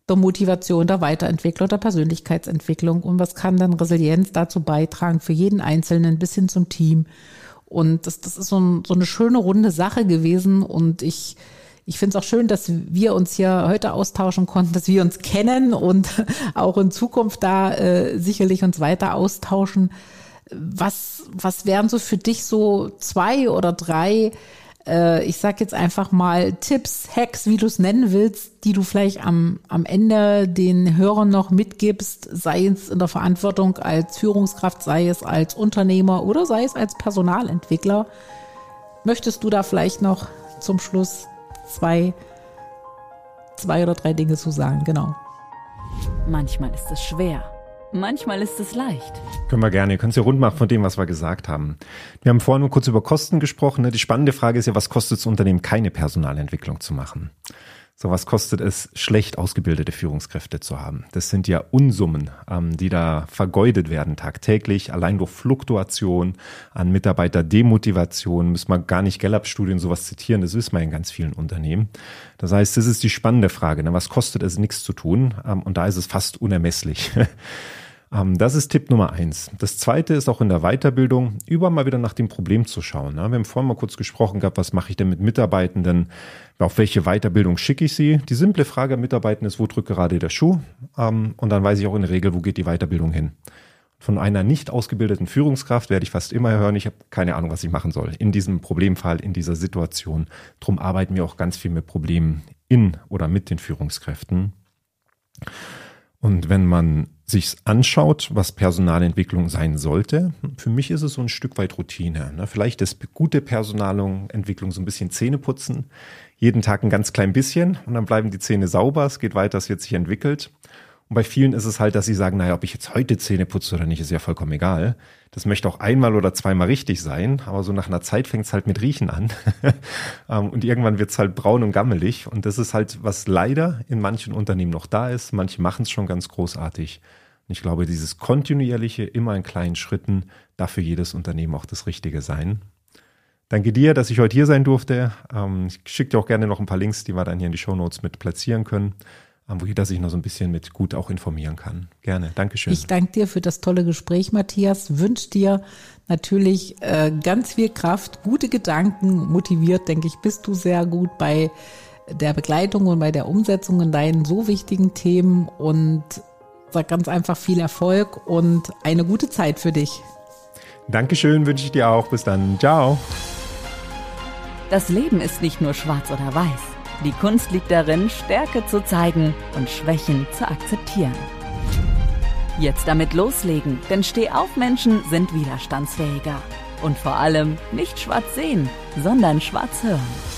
der Motivation, der Weiterentwicklung, der Persönlichkeitsentwicklung und was kann dann Resilienz dazu beitragen für jeden Einzelnen bis hin zum Team. Und das, das ist so, ein, so eine schöne runde Sache gewesen und ich ich finde es auch schön, dass wir uns hier heute austauschen konnten, dass wir uns kennen und (laughs) auch in Zukunft da äh, sicherlich uns weiter austauschen. Was, was wären so für dich so zwei oder drei, äh, ich sag jetzt einfach mal Tipps, Hacks, wie du es nennen willst, die du vielleicht am, am Ende den Hörern noch mitgibst, sei es in der Verantwortung als Führungskraft, sei es als Unternehmer oder sei es als Personalentwickler. Möchtest du da vielleicht noch zum Schluss zwei, zwei oder drei Dinge zu sagen, genau. Manchmal ist es schwer. Manchmal ist es leicht. Können wir gerne. Ihr könnt es ja rund machen von dem, was wir gesagt haben. Wir haben vorhin nur kurz über Kosten gesprochen. Ne? Die spannende Frage ist ja, was kostet es Unternehmen, keine Personalentwicklung zu machen? So was kostet es, schlecht ausgebildete Führungskräfte zu haben. Das sind ja Unsummen, ähm, die da vergeudet werden tagtäglich, allein durch Fluktuation an Mitarbeiterdemotivation, müssen wir gar nicht Gallup-Studien sowas zitieren, das wissen wir in ganz vielen Unternehmen. Das heißt, das ist die spannende Frage, ne? was kostet es, nichts zu tun? Ähm, und da ist es fast unermesslich. (laughs) Ähm, das ist Tipp Nummer eins. Das zweite ist auch in der Weiterbildung, überall mal wieder nach dem Problem zu schauen. Wir haben vorhin mal kurz gesprochen gehabt, was mache ich denn mit Mitarbeitenden? Auf welche Weiterbildung schicke ich sie? Die simple Frage an Mitarbeitenden ist, wo drückt gerade der Schuh? Ähm, und dann weiß ich auch in der Regel, wo geht die Weiterbildung hin. Von einer nicht ausgebildeten Führungskraft werde ich fast immer hören, ich habe keine Ahnung, was ich machen soll. In diesem Problemfall, in dieser Situation. Drum arbeiten wir auch ganz viel mit Problemen in oder mit den Führungskräften. Und wenn man sich anschaut, was Personalentwicklung sein sollte, für mich ist es so ein Stück weit Routine. Ne? Vielleicht ist gute Personalentwicklung so ein bisschen Zähne putzen, jeden Tag ein ganz klein bisschen und dann bleiben die Zähne sauber, es geht weiter, es wird sich entwickelt. Und bei vielen ist es halt, dass sie sagen, naja, ob ich jetzt heute Zähne putze oder nicht, ist ja vollkommen egal. Das möchte auch einmal oder zweimal richtig sein, aber so nach einer Zeit fängt es halt mit Riechen an. (laughs) Ähm, und irgendwann wird es halt braun und gammelig. Und das ist halt, was leider in manchen Unternehmen noch da ist. Manche machen es schon ganz großartig. Und ich glaube, dieses kontinuierliche, immer in kleinen Schritten, darf für jedes Unternehmen auch das Richtige sein. Danke dir, dass ich heute hier sein durfte. Ähm, ich schicke dir auch gerne noch ein paar Links, die wir dann hier in die Show Notes mit platzieren können wo jeder sich noch so ein bisschen mit gut auch informieren kann. Gerne. Dankeschön. Ich danke dir für das tolle Gespräch, Matthias. Wünsche dir natürlich äh, ganz viel Kraft, gute Gedanken, motiviert, denke ich, bist du sehr gut bei der Begleitung und bei der Umsetzung in deinen so wichtigen Themen und sag ganz einfach viel Erfolg und eine gute Zeit für dich. Dankeschön, wünsche ich dir auch. Bis dann. Ciao. Das Leben ist nicht nur schwarz oder weiß. Die Kunst liegt darin, Stärke zu zeigen und Schwächen zu akzeptieren. Jetzt damit loslegen, denn Stehaufmenschen sind widerstandsfähiger. Und vor allem nicht schwarz sehen, sondern schwarz hören.